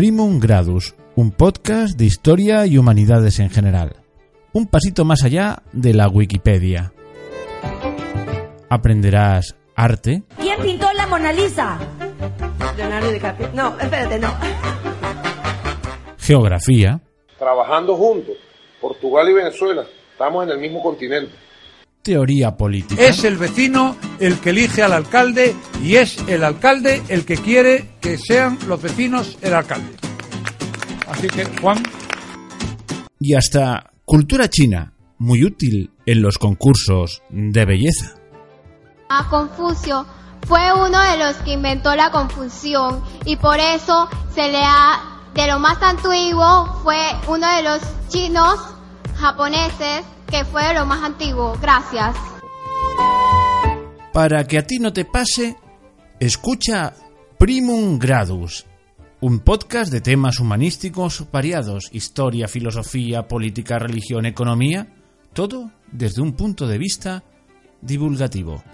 Primum Gradus, un podcast de historia y humanidades en general. Un pasito más allá de la Wikipedia. Aprenderás arte, ¿Quién pintó la Mona Lisa? Leonardo DiCaprio. No, espérate, no. geografía, trabajando juntos, Portugal y Venezuela, estamos en el mismo continente. teoría política, Es el vecino el que elige al alcalde y es el alcalde el que quiere que sean los vecinos el alcalde. Así que, Juan, y hasta cultura china, muy útil en los concursos de belleza. A Confucio fue uno de los que inventó la confusión y por eso se le ha, de lo más antiguo, fue uno de los chinos japoneses que fue de lo más antiguo. Gracias. Para que a ti no te pase, escucha Primum Gradus, un podcast de temas humanísticos variados, historia, filosofía, política, religión, economía, todo desde un punto de vista divulgativo.